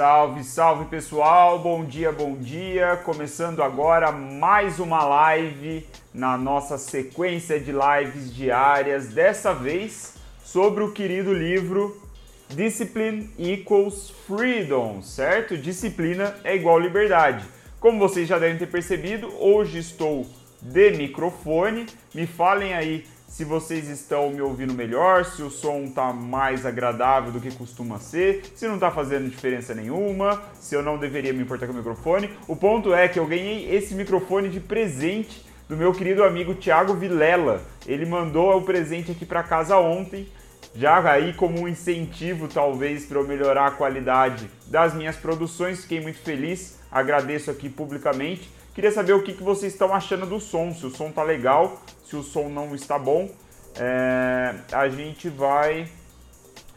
Salve, salve pessoal, bom dia, bom dia. Começando agora mais uma live na nossa sequência de lives diárias, dessa vez sobre o querido livro Discipline Equals Freedom, certo? Disciplina é igual liberdade. Como vocês já devem ter percebido, hoje estou de microfone. Me falem aí se vocês estão me ouvindo melhor, se o som está mais agradável do que costuma ser, se não está fazendo diferença nenhuma, se eu não deveria me importar com o microfone. O ponto é que eu ganhei esse microfone de presente do meu querido amigo Thiago Vilela. Ele mandou o presente aqui para casa ontem, já aí como um incentivo talvez para eu melhorar a qualidade das minhas produções. Fiquei muito feliz, agradeço aqui publicamente. Queria saber o que, que vocês estão achando do som, se o som tá legal, se o som não está bom. É, a gente vai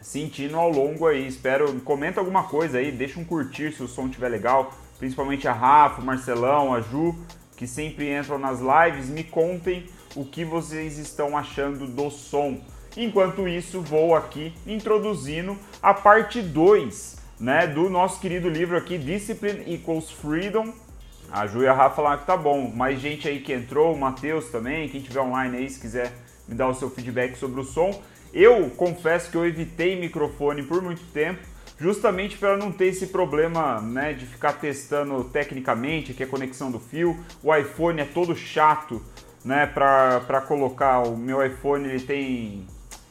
sentindo ao longo aí. Espero, comenta alguma coisa aí, deixa um curtir se o som estiver legal. Principalmente a Rafa, o Marcelão, a Ju, que sempre entram nas lives, me contem o que vocês estão achando do som. Enquanto isso, vou aqui introduzindo a parte 2 né, do nosso querido livro aqui, Discipline Equals Freedom, a Ju e a Rafa falaram que tá bom. Mais gente aí que entrou, o Matheus também, quem tiver online aí, se quiser me dar o seu feedback sobre o som. Eu confesso que eu evitei microfone por muito tempo, justamente para não ter esse problema né, de ficar testando tecnicamente, que é a conexão do fio. O iPhone é todo chato né, para colocar. O meu iPhone ele tem.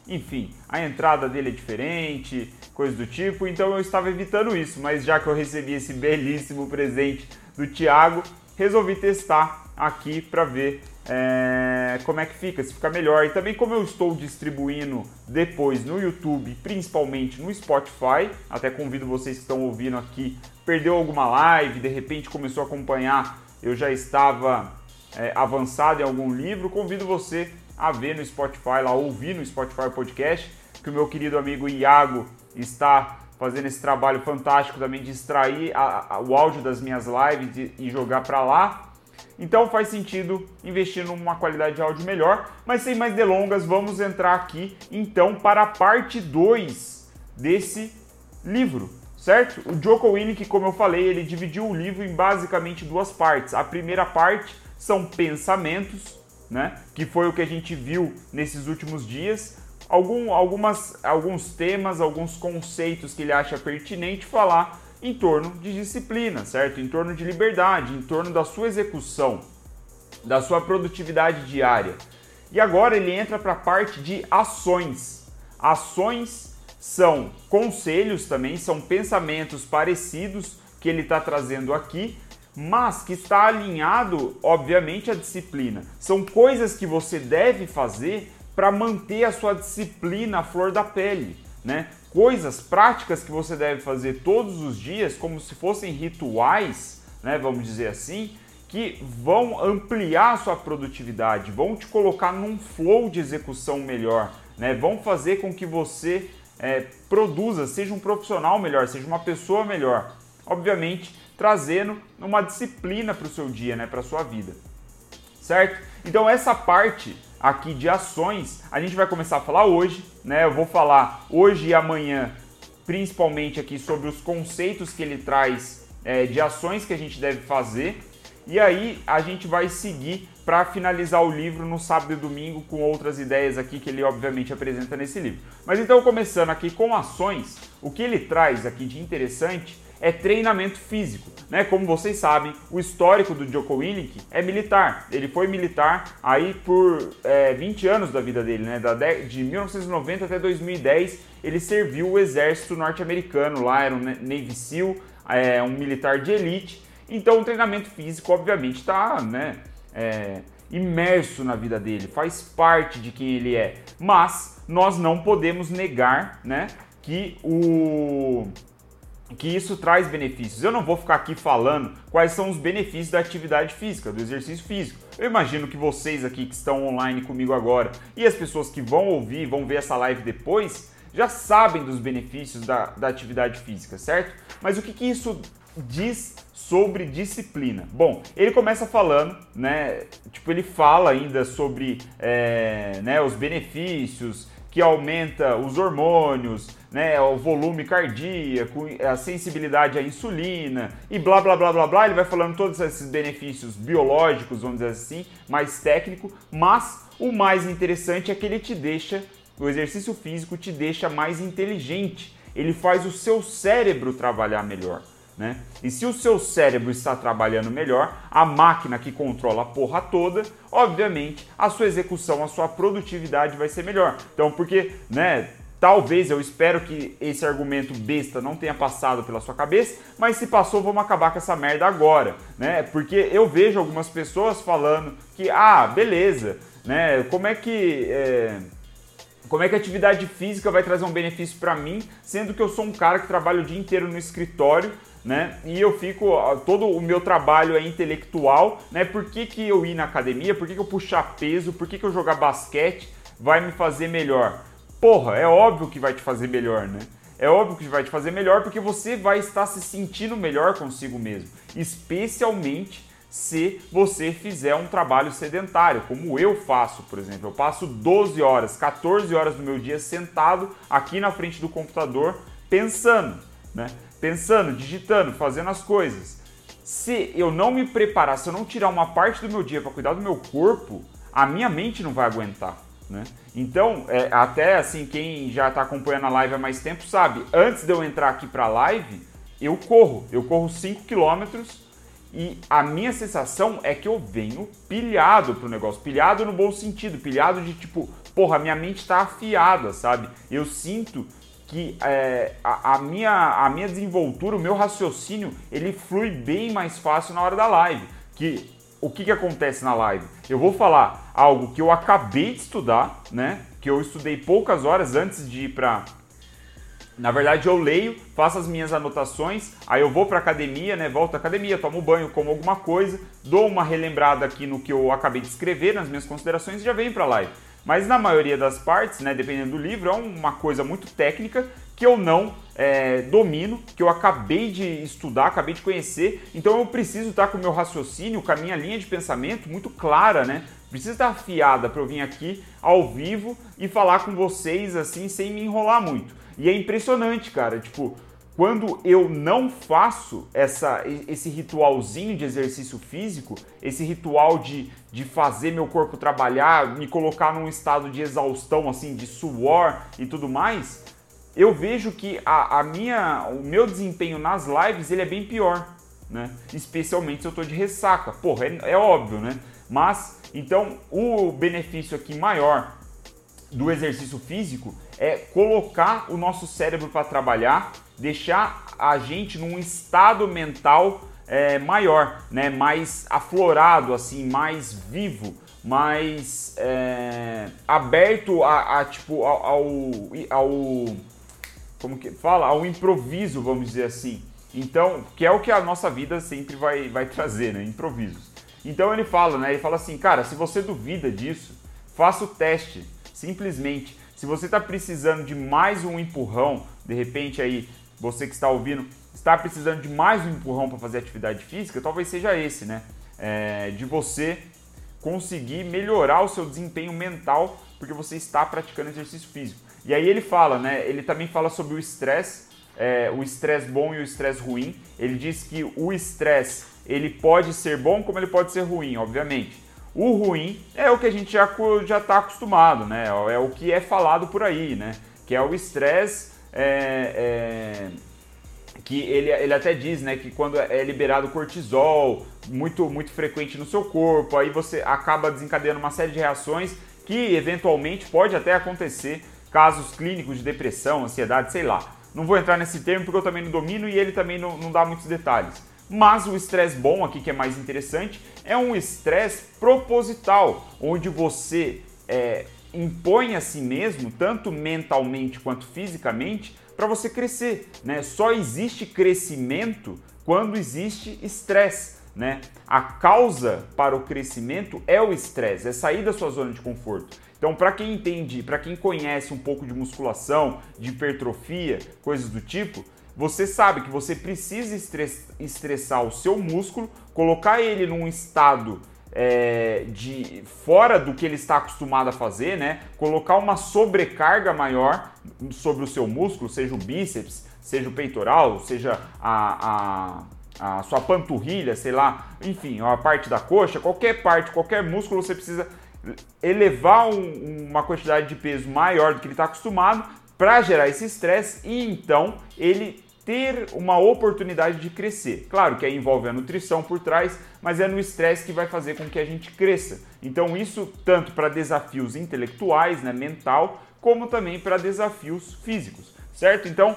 Enfim, a entrada dele é diferente, coisa do tipo, então eu estava evitando isso, mas já que eu recebi esse belíssimo presente do Thiago, resolvi testar aqui para ver é, como é que fica, se fica melhor. E também como eu estou distribuindo depois no YouTube, principalmente no Spotify, até convido vocês que estão ouvindo aqui, perdeu alguma live, de repente começou a acompanhar, eu já estava é, avançado em algum livro, convido você a ver no Spotify, lá ouvir no Spotify podcast, que o meu querido amigo Iago está fazendo esse trabalho fantástico também de extrair a, a, o áudio das minhas lives e, e jogar para lá. Então faz sentido investir numa qualidade de áudio melhor. Mas sem mais delongas, vamos entrar aqui então para a parte 2 desse livro, certo? O Joko Winnick, como eu falei, ele dividiu o livro em basicamente duas partes. A primeira parte são pensamentos, né? Que foi o que a gente viu nesses últimos dias algum, algumas, alguns temas, alguns conceitos que ele acha pertinente falar em torno de disciplina, certo? Em torno de liberdade, em torno da sua execução, da sua produtividade diária. E agora ele entra para a parte de ações. Ações são conselhos também, são pensamentos parecidos que ele está trazendo aqui, mas que está alinhado, obviamente, à disciplina. São coisas que você deve fazer para manter a sua disciplina à flor da pele, né? Coisas práticas que você deve fazer todos os dias, como se fossem rituais, né? Vamos dizer assim, que vão ampliar a sua produtividade, vão te colocar num flow de execução melhor, né? Vão fazer com que você é, produza, seja um profissional melhor, seja uma pessoa melhor. Obviamente, trazendo uma disciplina para o seu dia, né? Para sua vida, certo? Então essa parte aqui de ações, a gente vai começar a falar hoje, né? Eu vou falar hoje e amanhã, principalmente aqui sobre os conceitos que ele traz é, de ações que a gente deve fazer. E aí a gente vai seguir para finalizar o livro no sábado e domingo com outras ideias aqui que ele obviamente apresenta nesse livro. Mas então começando aqui com ações, o que ele traz aqui de interessante é treinamento físico. Né? Como vocês sabem, o histórico do Joko Willink é militar. Ele foi militar aí por é, 20 anos da vida dele, né? Da de 1990 até 2010, ele serviu o exército norte-americano lá, era um Navy SEAL, é, um militar de elite. Então o treinamento físico, obviamente, está né, é, imerso na vida dele, faz parte de quem ele é. Mas nós não podemos negar né, que o que isso traz benefícios. Eu não vou ficar aqui falando quais são os benefícios da atividade física, do exercício físico. Eu imagino que vocês aqui que estão online comigo agora e as pessoas que vão ouvir, vão ver essa live depois, já sabem dos benefícios da, da atividade física, certo? Mas o que, que isso diz sobre disciplina? Bom, ele começa falando, né? Tipo, ele fala ainda sobre é, né, os benefícios que aumenta os hormônios, né, o volume cardíaco, a sensibilidade à insulina e blá blá blá blá blá. Ele vai falando todos esses benefícios biológicos, vamos dizer assim, mais técnico, mas o mais interessante é que ele te deixa, o exercício físico te deixa mais inteligente. Ele faz o seu cérebro trabalhar melhor. Né? E se o seu cérebro está trabalhando melhor, a máquina que controla a porra toda, obviamente a sua execução, a sua produtividade vai ser melhor. Então, porque, né, Talvez eu espero que esse argumento besta não tenha passado pela sua cabeça, mas se passou, vamos acabar com essa merda agora, né? Porque eu vejo algumas pessoas falando que, ah, beleza, né? Como é que. É como é que a atividade física vai trazer um benefício para mim, sendo que eu sou um cara que trabalha o dia inteiro no escritório, né? E eu fico, todo o meu trabalho é intelectual, né? Por que, que eu ir na academia? Por que, que eu puxar peso? Por que, que eu jogar basquete vai me fazer melhor? Porra, é óbvio que vai te fazer melhor, né? É óbvio que vai te fazer melhor porque você vai estar se sentindo melhor consigo mesmo, especialmente se você fizer um trabalho sedentário, como eu faço, por exemplo. Eu passo 12 horas, 14 horas do meu dia sentado aqui na frente do computador pensando, né? Pensando, digitando, fazendo as coisas. Se eu não me preparar, se eu não tirar uma parte do meu dia para cuidar do meu corpo, a minha mente não vai aguentar. Né? Então, é, até assim, quem já está acompanhando a live há mais tempo sabe, antes de eu entrar aqui para a live, eu corro. Eu corro 5 quilômetros e a minha sensação é que eu venho pilhado pro negócio, pilhado no bom sentido, pilhado de tipo, porra, minha mente tá afiada, sabe? Eu sinto que é, a, a, minha, a minha desenvoltura, o meu raciocínio, ele flui bem mais fácil na hora da live. Que o que, que acontece na live? Eu vou falar algo que eu acabei de estudar, né? Que eu estudei poucas horas antes de ir para na verdade, eu leio, faço as minhas anotações, aí eu vou para academia, né? Volto à academia, tomo banho, como alguma coisa, dou uma relembrada aqui no que eu acabei de escrever, nas minhas considerações e já venho para live. Mas na maioria das partes, né, dependendo do livro, é uma coisa muito técnica que eu não é, domino, que eu acabei de estudar, acabei de conhecer, então eu preciso estar com o meu raciocínio, com a minha linha de pensamento muito clara, né? Precisa estar afiada para eu vir aqui ao vivo e falar com vocês assim sem me enrolar muito. E é impressionante, cara, tipo, quando eu não faço essa, esse ritualzinho de exercício físico, esse ritual de, de fazer meu corpo trabalhar, me colocar num estado de exaustão, assim, de suor e tudo mais, eu vejo que a, a minha, o meu desempenho nas lives ele é bem pior, né? Especialmente se eu tô de ressaca. Porra, é, é óbvio, né? Mas, então, o benefício aqui maior do exercício físico é colocar o nosso cérebro para trabalhar, deixar a gente num estado mental é, maior, né? mais aflorado, assim, mais vivo, mais é, aberto a, a tipo ao, ao, ao, como que fala ao improviso, vamos dizer assim. Então, que é o que a nossa vida sempre vai, vai trazer, né? Improvisos. Então ele fala, né? Ele fala assim, cara, se você duvida disso, faça o teste. Simplesmente, se você está precisando de mais um empurrão, de repente aí, você que está ouvindo, está precisando de mais um empurrão para fazer atividade física, talvez seja esse, né? É, de você conseguir melhorar o seu desempenho mental porque você está praticando exercício físico. E aí ele fala, né? Ele também fala sobre o estresse, é, o estresse bom e o estresse ruim. Ele diz que o estresse ele pode ser bom como ele pode ser ruim, obviamente. O ruim é o que a gente já já está acostumado, né? É o que é falado por aí, né? Que é o estresse é, é, que ele, ele até diz, né? Que quando é liberado cortisol muito muito frequente no seu corpo, aí você acaba desencadeando uma série de reações que eventualmente pode até acontecer casos clínicos de depressão, ansiedade, sei lá. Não vou entrar nesse termo porque eu também não domino e ele também não, não dá muitos detalhes. Mas o estresse bom aqui, que é mais interessante, é um estresse proposital, onde você é, impõe a si mesmo, tanto mentalmente quanto fisicamente, para você crescer. Né? Só existe crescimento quando existe estresse. Né? A causa para o crescimento é o estresse, é sair da sua zona de conforto. Então, para quem entende, para quem conhece um pouco de musculação, de hipertrofia, coisas do tipo, você sabe que você precisa estressar o seu músculo, colocar ele num estado é, de fora do que ele está acostumado a fazer, né? Colocar uma sobrecarga maior sobre o seu músculo, seja o bíceps, seja o peitoral, seja a, a, a sua panturrilha, sei lá, enfim, a parte da coxa, qualquer parte, qualquer músculo você precisa elevar um, uma quantidade de peso maior do que ele está acostumado para gerar esse estresse e então ele ter uma oportunidade de crescer. Claro que aí envolve a nutrição por trás, mas é no estresse que vai fazer com que a gente cresça. Então isso tanto para desafios intelectuais, né, mental, como também para desafios físicos, certo? Então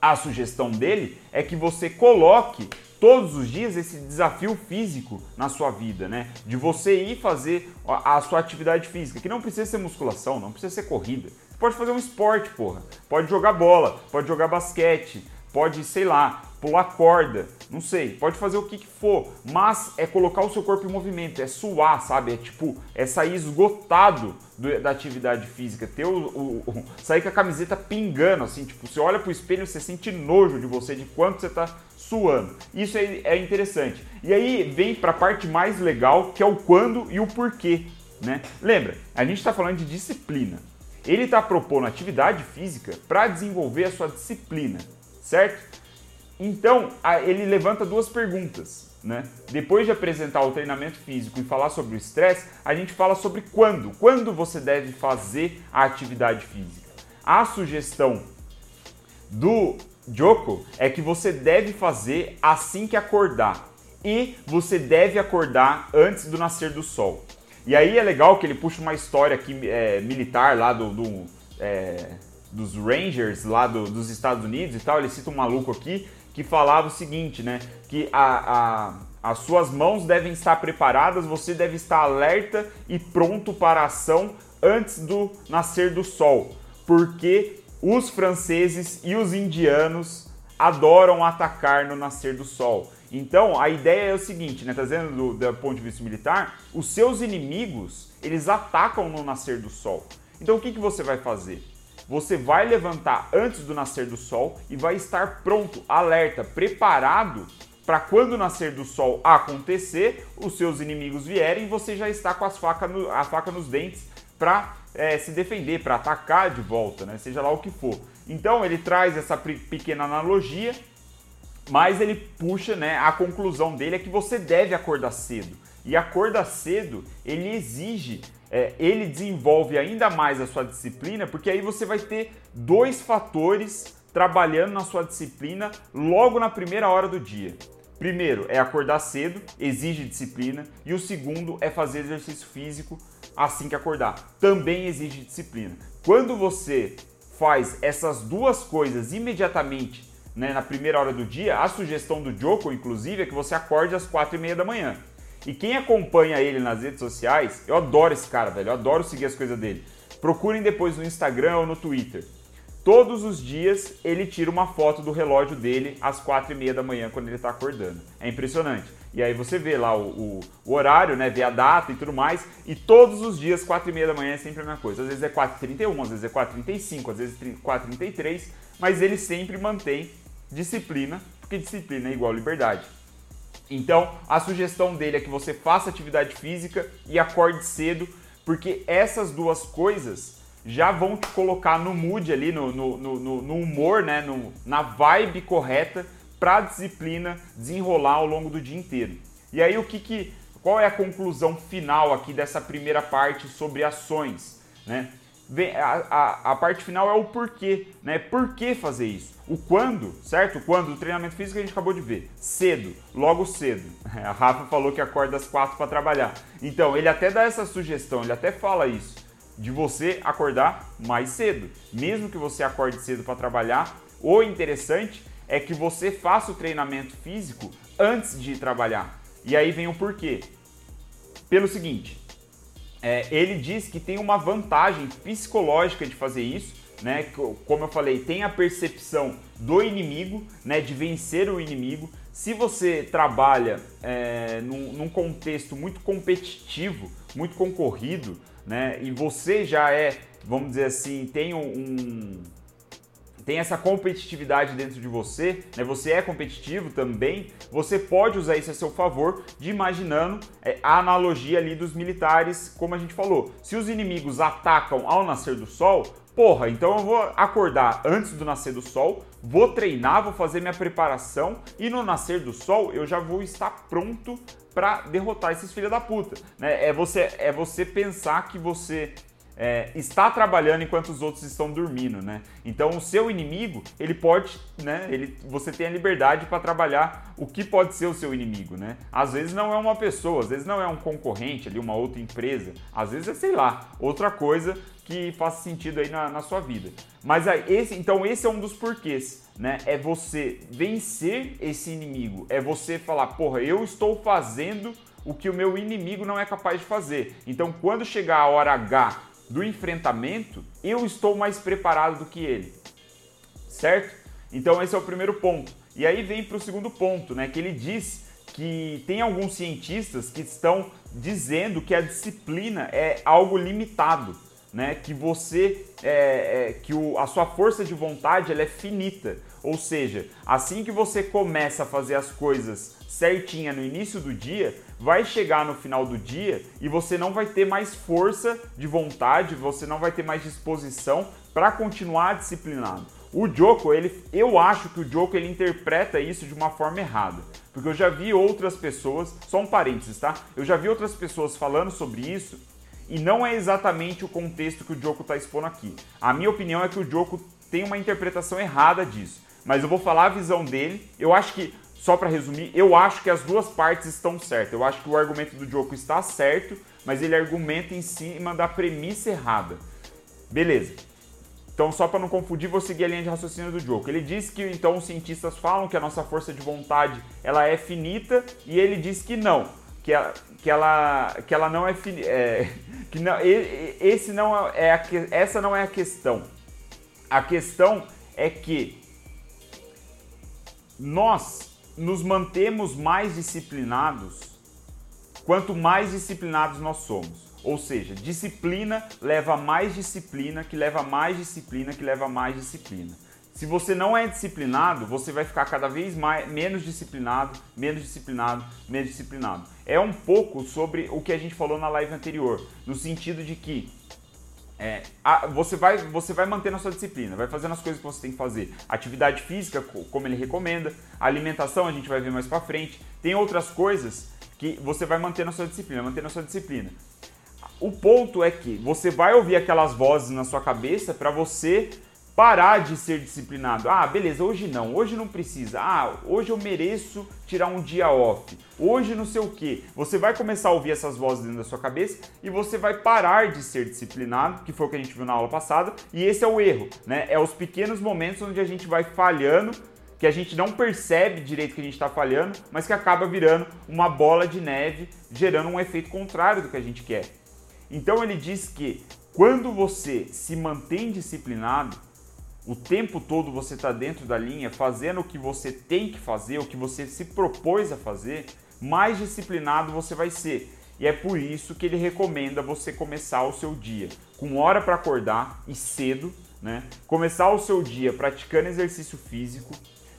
a sugestão dele é que você coloque todos os dias esse desafio físico na sua vida, né? De você ir fazer a sua atividade física, que não precisa ser musculação, não precisa ser corrida. Pode fazer um esporte, porra. Pode jogar bola, pode jogar basquete, pode, sei lá, pular corda, não sei, pode fazer o que, que, for, mas é colocar o seu corpo em movimento, é suar, sabe? É tipo, é sair esgotado do, da atividade física, ter o, o, o, sair com a camiseta pingando, assim, tipo, você olha pro espelho, você sente nojo de você, de quanto você tá suando. Isso é, é interessante. E aí vem para a parte mais legal, que é o quando e o porquê, né? Lembra, a gente está falando de disciplina. Ele está propondo atividade física para desenvolver a sua disciplina certo? Então, ele levanta duas perguntas. Né? Depois de apresentar o treinamento físico e falar sobre o estresse, a gente fala sobre quando. Quando você deve fazer a atividade física. A sugestão do Joko é que você deve fazer assim que acordar. E você deve acordar antes do nascer do sol. E aí é legal que ele puxa uma história aqui é, militar lá do, do é, dos Rangers lá do, dos Estados Unidos e tal, ele cita um maluco aqui que falava o seguinte, né? Que a, a, as suas mãos devem estar preparadas, você deve estar alerta e pronto para a ação antes do nascer do sol, porque os franceses e os indianos adoram atacar no nascer do sol. Então a ideia é o seguinte, né? Trazendo do, do ponto de vista militar, os seus inimigos eles atacam no nascer do sol. Então o que, que você vai fazer? você vai levantar antes do nascer do sol e vai estar pronto, alerta, preparado para quando o nascer do sol acontecer, os seus inimigos vierem, você já está com as faca no, a faca nos dentes para é, se defender, para atacar de volta, né? seja lá o que for. Então ele traz essa pequena analogia, mas ele puxa, né? A conclusão dele é que você deve acordar cedo. E acordar cedo, ele exige é, ele desenvolve ainda mais a sua disciplina, porque aí você vai ter dois fatores trabalhando na sua disciplina logo na primeira hora do dia. Primeiro é acordar cedo, exige disciplina, e o segundo é fazer exercício físico assim que acordar, também exige disciplina. Quando você faz essas duas coisas imediatamente né, na primeira hora do dia, a sugestão do Joko, inclusive, é que você acorde às quatro e meia da manhã. E quem acompanha ele nas redes sociais, eu adoro esse cara, velho. Eu adoro seguir as coisas dele. Procurem depois no Instagram ou no Twitter. Todos os dias ele tira uma foto do relógio dele às quatro e meia da manhã quando ele está acordando. É impressionante. E aí você vê lá o, o, o, horário, né? Vê a data e tudo mais. E todos os dias, quatro e meia da manhã é sempre a mesma coisa. Às vezes é 4h31, às vezes é 4h35, às vezes 4h33. Mas ele sempre mantém disciplina, porque disciplina é igual liberdade. Então, a sugestão dele é que você faça atividade física e acorde cedo, porque essas duas coisas já vão te colocar no mood ali, no, no, no, no humor, né? No, na vibe correta para a disciplina desenrolar ao longo do dia inteiro. E aí, o que, que qual é a conclusão final aqui dessa primeira parte sobre ações, né? A, a, a, parte final é o porquê, né? Por que fazer isso? O quando, certo? O quando, o treinamento físico a gente acabou de ver. Cedo, logo cedo. A Rafa falou que acorda às quatro para trabalhar. Então, ele até dá essa sugestão, ele até fala isso, de você acordar mais cedo. Mesmo que você acorde cedo para trabalhar, o interessante é que você faça o treinamento físico antes de trabalhar. E aí vem o porquê. Pelo seguinte, é, ele diz que tem uma vantagem psicológica de fazer isso, né? Como eu falei, tem a percepção do inimigo, né? De vencer o inimigo. Se você trabalha é, num, num, contexto muito competitivo, muito concorrido, né? E você já é, vamos dizer assim, tem um, tem essa competitividade dentro de você, né? Você é competitivo também, você pode usar isso a seu favor, de imaginando é, a analogia ali dos militares, como a gente falou. Se os inimigos atacam ao nascer do sol, porra, então eu vou acordar antes do nascer do sol, vou treinar, vou fazer minha preparação e no nascer do sol eu já vou estar pronto para derrotar esses filhos da puta. Né? É, você, é você pensar que você é, está trabalhando enquanto os outros estão dormindo, né? Então o seu inimigo, ele pode, né? Ele, você tem a liberdade para trabalhar o que pode ser o seu inimigo, né? Às vezes não é uma pessoa, às vezes não é um concorrente ali, uma outra empresa, às vezes é, sei lá, outra coisa que faça sentido aí na, na sua vida. Mas esse, então esse é um dos porquês, né? É você vencer esse inimigo, é você falar, porra, eu estou fazendo o que o meu inimigo não é capaz de fazer. Então quando chegar a hora H do enfrentamento, eu estou mais preparado do que ele. Certo? Então esse é o primeiro ponto. E aí vem para o segundo ponto, né? Que ele diz que tem alguns cientistas que estão dizendo que a disciplina é algo limitado, né? Que você, é, é, que o, a sua força de vontade ela é finita. Ou seja, assim que você começa a fazer as coisas certinha no início do dia, vai chegar no final do dia e você não vai ter mais força de vontade, você não vai ter mais disposição para continuar disciplinado. O Joko, ele, eu acho que o Joko ele interpreta isso de uma forma errada, porque eu já vi outras pessoas, só um parênteses, tá? Eu já vi outras pessoas falando sobre isso e não é exatamente o contexto que o Joko está expondo aqui. A minha opinião é que o Joko tem uma interpretação errada disso, mas eu vou falar a visão dele. Eu acho que só para resumir, eu acho que as duas partes estão certas. Eu acho que o argumento do Joko está certo, mas ele argumenta em cima da premissa errada. Beleza. Então, só para não confundir, vou seguir a linha de raciocínio do Joko. Ele diz que então os cientistas falam que a nossa força de vontade ela é finita e ele diz que não, que ela, que ela, que ela não é, finita, é que não, esse não é a, essa não é a questão. A questão é que nós nos mantemos mais disciplinados quanto mais disciplinados nós somos. Ou seja, disciplina leva mais disciplina, que leva mais disciplina, que leva mais disciplina. Se você não é disciplinado, você vai ficar cada vez mais, menos disciplinado, menos disciplinado, menos disciplinado. É um pouco sobre o que a gente falou na live anterior, no sentido de que é, a, você, vai, você vai mantendo a sua disciplina, vai fazendo as coisas que você tem que fazer. Atividade física, como ele recomenda, alimentação a gente vai ver mais para frente. Tem outras coisas que você vai mantendo a sua disciplina, mantendo a sua disciplina. O ponto é que você vai ouvir aquelas vozes na sua cabeça para você parar de ser disciplinado. Ah, beleza, hoje não, hoje não precisa. Ah, hoje eu mereço tirar um dia off. Hoje não sei o que. Você vai começar a ouvir essas vozes dentro da sua cabeça e você vai parar de ser disciplinado, que foi o que a gente viu na aula passada, e esse é o erro, né? É os pequenos momentos onde a gente vai falhando, que a gente não percebe direito que a gente está falhando, mas que acaba virando uma bola de neve, gerando um efeito contrário do que a gente quer. Então ele diz que quando você se mantém disciplinado, o tempo todo você está dentro da linha, fazendo o que você tem que fazer, o que você se propôs a fazer, mais disciplinado você vai ser. E é por isso que ele recomenda você começar o seu dia com hora para acordar e cedo, né? Começar o seu dia praticando exercício físico,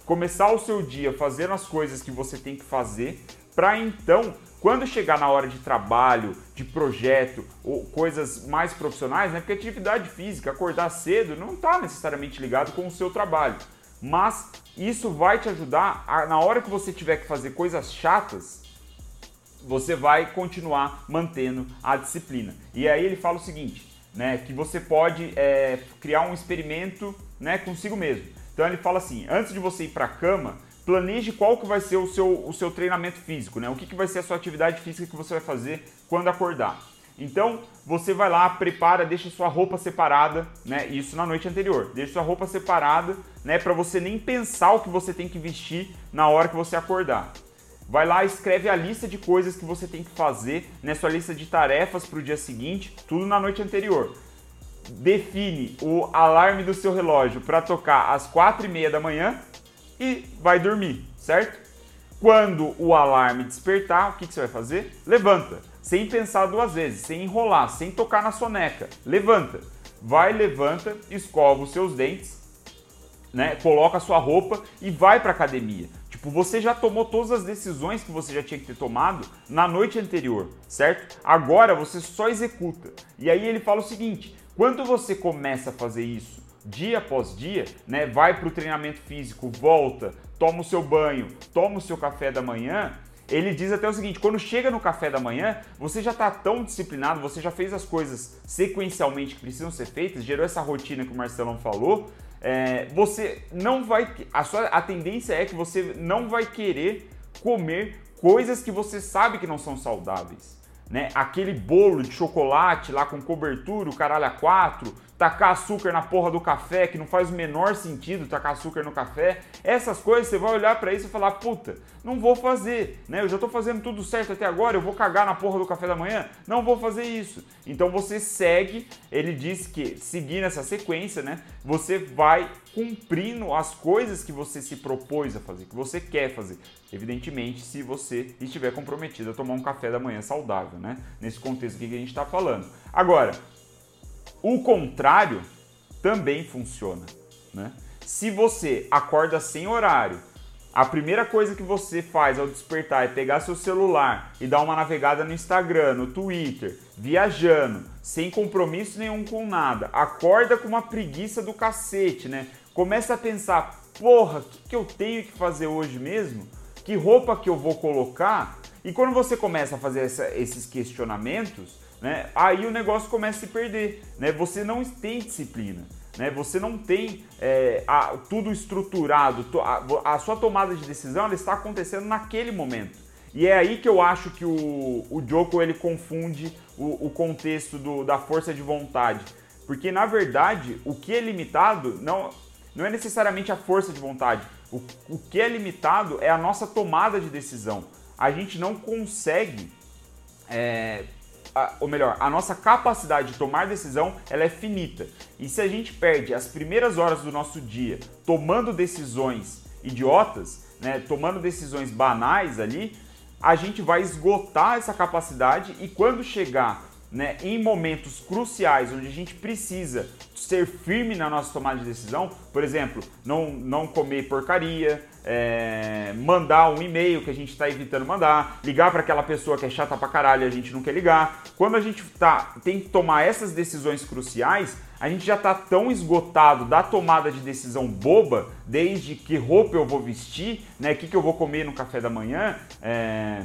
começar o seu dia fazendo as coisas que você tem que fazer, para então quando chegar na hora de trabalho, de projeto ou coisas mais profissionais, né? Porque atividade física, acordar cedo, não está necessariamente ligado com o seu trabalho. Mas isso vai te ajudar a, na hora que você tiver que fazer coisas chatas, você vai continuar mantendo a disciplina. E aí ele fala o seguinte, né? Que você pode é, criar um experimento, né? Consigo mesmo. Então ele fala assim, antes de você ir para a cama, planeje qual que vai ser o seu, o seu treinamento físico, né? O que, que vai ser a sua atividade física que você vai fazer quando acordar. Então, você vai lá, prepara, deixa sua roupa separada, né? Isso na noite anterior. Deixa sua roupa separada, né, para você nem pensar o que você tem que vestir na hora que você acordar. Vai lá, escreve a lista de coisas que você tem que fazer, né, sua lista de tarefas para o dia seguinte, tudo na noite anterior. Define o alarme do seu relógio para tocar às quatro e meia da manhã e vai dormir, certo? Quando o alarme despertar, o que, que você vai fazer? Levanta, sem pensar duas vezes, sem enrolar, sem tocar na soneca. Levanta, vai, levanta, escova os seus dentes, né, coloca a sua roupa e vai para academia. Tipo, você já tomou todas as decisões que você já tinha que ter tomado na noite anterior, certo? Agora você só executa. E aí ele fala o seguinte: quando você começa a fazer isso dia após dia, né, vai para o treinamento físico, volta, toma o seu banho, toma o seu café da manhã, ele diz até o seguinte: quando chega no café da manhã, você já está tão disciplinado, você já fez as coisas sequencialmente que precisam ser feitas, gerou essa rotina que o Marcelão falou. É, você não vai. A, sua, a tendência é que você não vai querer comer coisas que você sabe que não são saudáveis. Né? Aquele bolo de chocolate lá com cobertura, o caralho a quatro, tacar açúcar na porra do café, que não faz o menor sentido tacar açúcar no café. Essas coisas você vai olhar para isso e falar, puta, não vou fazer, né? Eu já tô fazendo tudo certo até agora, eu vou cagar na porra do café da manhã? Não vou fazer isso. Então você segue, ele diz que seguindo essa sequência, né, você vai cumprindo as coisas que você se propôs a fazer, que você quer fazer. Evidentemente, se você estiver comprometido a tomar um café da manhã saudável, né? Nesse contexto que a gente está falando. Agora, o contrário também funciona. Né? Se você acorda sem horário, a primeira coisa que você faz ao despertar é pegar seu celular e dar uma navegada no Instagram, no Twitter, viajando, sem compromisso nenhum com nada, acorda com uma preguiça do cacete, né? Começa a pensar, porra, o que, que eu tenho que fazer hoje mesmo? Que roupa que eu vou colocar? E quando você começa a fazer essa, esses questionamentos, né, aí o negócio começa a se perder. Né? Você não tem disciplina. Né? Você não tem é, a, tudo estruturado. A, a, sua tomada de decisão ela está acontecendo naquele momento. E é aí que eu acho que o, o Joko ele confunde o, o contexto do, da força de vontade. Porque na verdade o que é limitado não, não é necessariamente a força de vontade. O, o que é limitado é a nossa tomada de decisão. A gente não consegue é, ou melhor, a nossa capacidade de tomar decisão ela é finita. E se a gente perde as primeiras horas do nosso dia tomando decisões idiotas, né, tomando decisões banais ali, a gente vai esgotar essa capacidade e quando chegar né, em momentos cruciais onde a gente precisa ser firme na nossa tomada de decisão, por exemplo, não, não comer porcaria, é, mandar um e-mail que a gente está evitando mandar, ligar para aquela pessoa que é chata pra caralho a gente não quer ligar. Quando a gente tá, tem que tomar essas decisões cruciais, a gente já está tão esgotado da tomada de decisão boba, desde que roupa eu vou vestir, né, o que, que eu vou comer no café da manhã, é,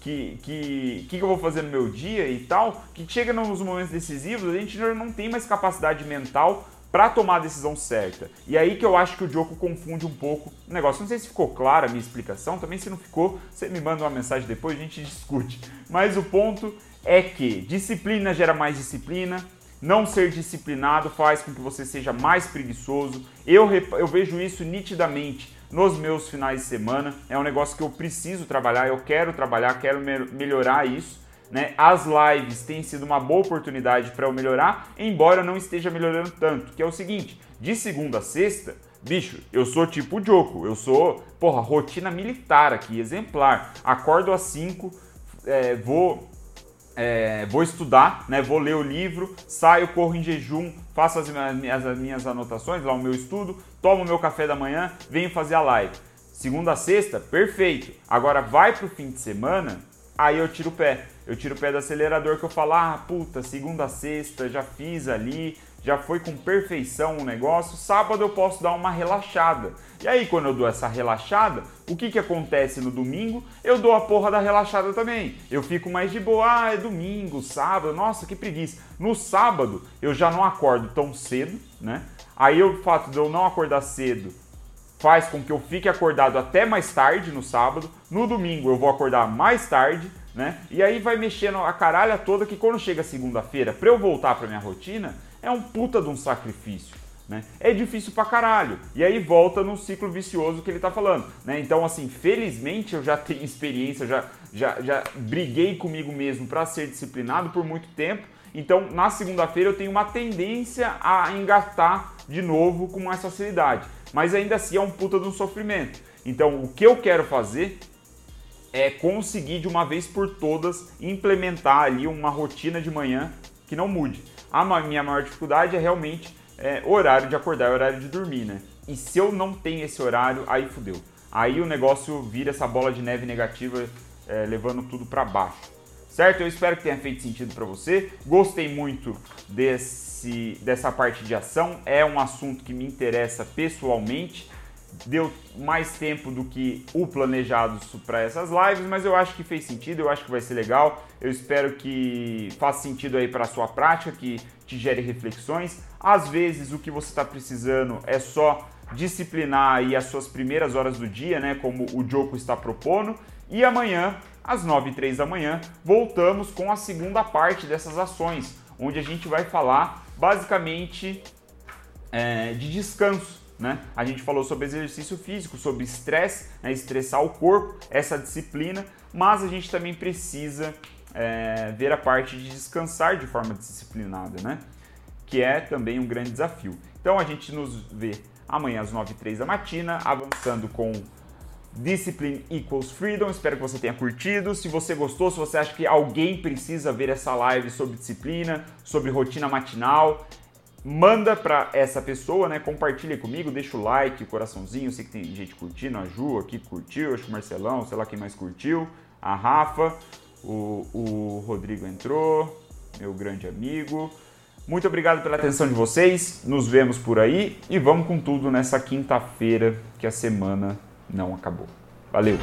que, que, que eu vou fazer no meu dia e tal, que chega nos momentos decisivos, a gente não tem mais capacidade mental para tomar a decisão certa. E aí que eu acho que o Joko confunde um pouco o negócio. Não sei se ficou clara a minha explicação, também se não ficou, você me manda uma mensagem depois, a gente discute. Mas o ponto é que disciplina gera mais disciplina, não ser disciplinado faz com que você seja mais preguiçoso. Eu, eu vejo isso nitidamente nos meus finais de semana. É um negócio que eu preciso trabalhar, eu quero trabalhar, quero me melhorar isso. Né? As lives têm sido uma boa oportunidade para eu melhorar, embora não esteja melhorando tanto. Que é o seguinte: de segunda a sexta, bicho, eu sou tipo Joko, eu sou, porra, rotina militar aqui, exemplar. Acordo às 5, é, vou. É, vou estudar, né? vou ler o livro, saio, corro em jejum, faço as minhas, as minhas anotações, lá o meu estudo, tomo meu café da manhã, venho fazer a live. Segunda a sexta, perfeito. Agora vai pro fim de semana, aí eu tiro o pé eu tiro o pé do acelerador que eu falo, ah, puta, segunda a sexta, já fiz ali, já foi com perfeição o negócio, sábado eu posso dar uma relaxada. E aí, quando eu dou essa relaxada, o que que acontece no domingo? Eu dou a porra da relaxada também. Eu fico mais de boa, ah, é domingo, sábado, nossa, que preguiça. No sábado, eu já não acordo tão cedo, né? Aí o fato de eu não acordar cedo faz com que eu fique acordado até mais tarde no sábado. No domingo eu vou acordar mais tarde né? E aí vai mexendo a caralha toda que quando chega segunda-feira, para eu voltar para minha rotina, é um puta de um sacrifício. Né? É difícil pra caralho. E aí volta no ciclo vicioso que ele tá falando. Né? Então, assim, felizmente eu já tenho experiência, já, já, já briguei comigo mesmo para ser disciplinado por muito tempo. Então, na segunda-feira eu tenho uma tendência a engatar de novo com mais facilidade. Mas ainda assim é um puta de um sofrimento. Então, o que eu quero fazer é conseguir de uma vez por todas implementar ali uma rotina de manhã que não mude. A minha maior dificuldade é realmente é, horário de acordar e horário de dormir, né? E se eu não tenho esse horário, aí fudeu. Aí o negócio vira essa bola de neve negativa, é, levando tudo para baixo. Certo? Eu espero que tenha feito sentido para você. Gostei muito desse, dessa parte de ação. É um assunto que me interessa pessoalmente deu mais tempo do que o planejado para essas lives, mas eu acho que fez sentido, eu acho que vai ser legal. Eu espero que faça sentido aí para a sua prática, que te gere reflexões. Às vezes o que você está precisando é só disciplinar aí as suas primeiras horas do dia, né, como o Joko está propondo. E amanhã, às 9 e 3 da manhã, voltamos com a segunda parte dessas ações, onde a gente vai falar basicamente é, de descanso né? A gente falou sobre exercício físico, sobre estresse, né? estressar o corpo, essa disciplina, mas a gente também precisa é, ver a parte de descansar de forma disciplinada, né? que é também um grande desafio. Então a gente nos vê amanhã às 9h03 da matina, avançando com Discipline Equals Freedom. Espero que você tenha curtido. Se você gostou, se você acha que alguém precisa ver essa live sobre disciplina, sobre rotina matinal, manda para essa pessoa, né? Compartilha comigo, deixa o like, o coraçãozinho. sei que tem gente curtindo, a Ju aqui curtiu, acho que o Marcelão, sei lá quem mais curtiu, a Rafa, o, o Rodrigo entrou, meu grande amigo. Muito obrigado pela atenção de vocês. Nos vemos por aí e vamos com tudo nessa quinta-feira que a semana não acabou. Valeu!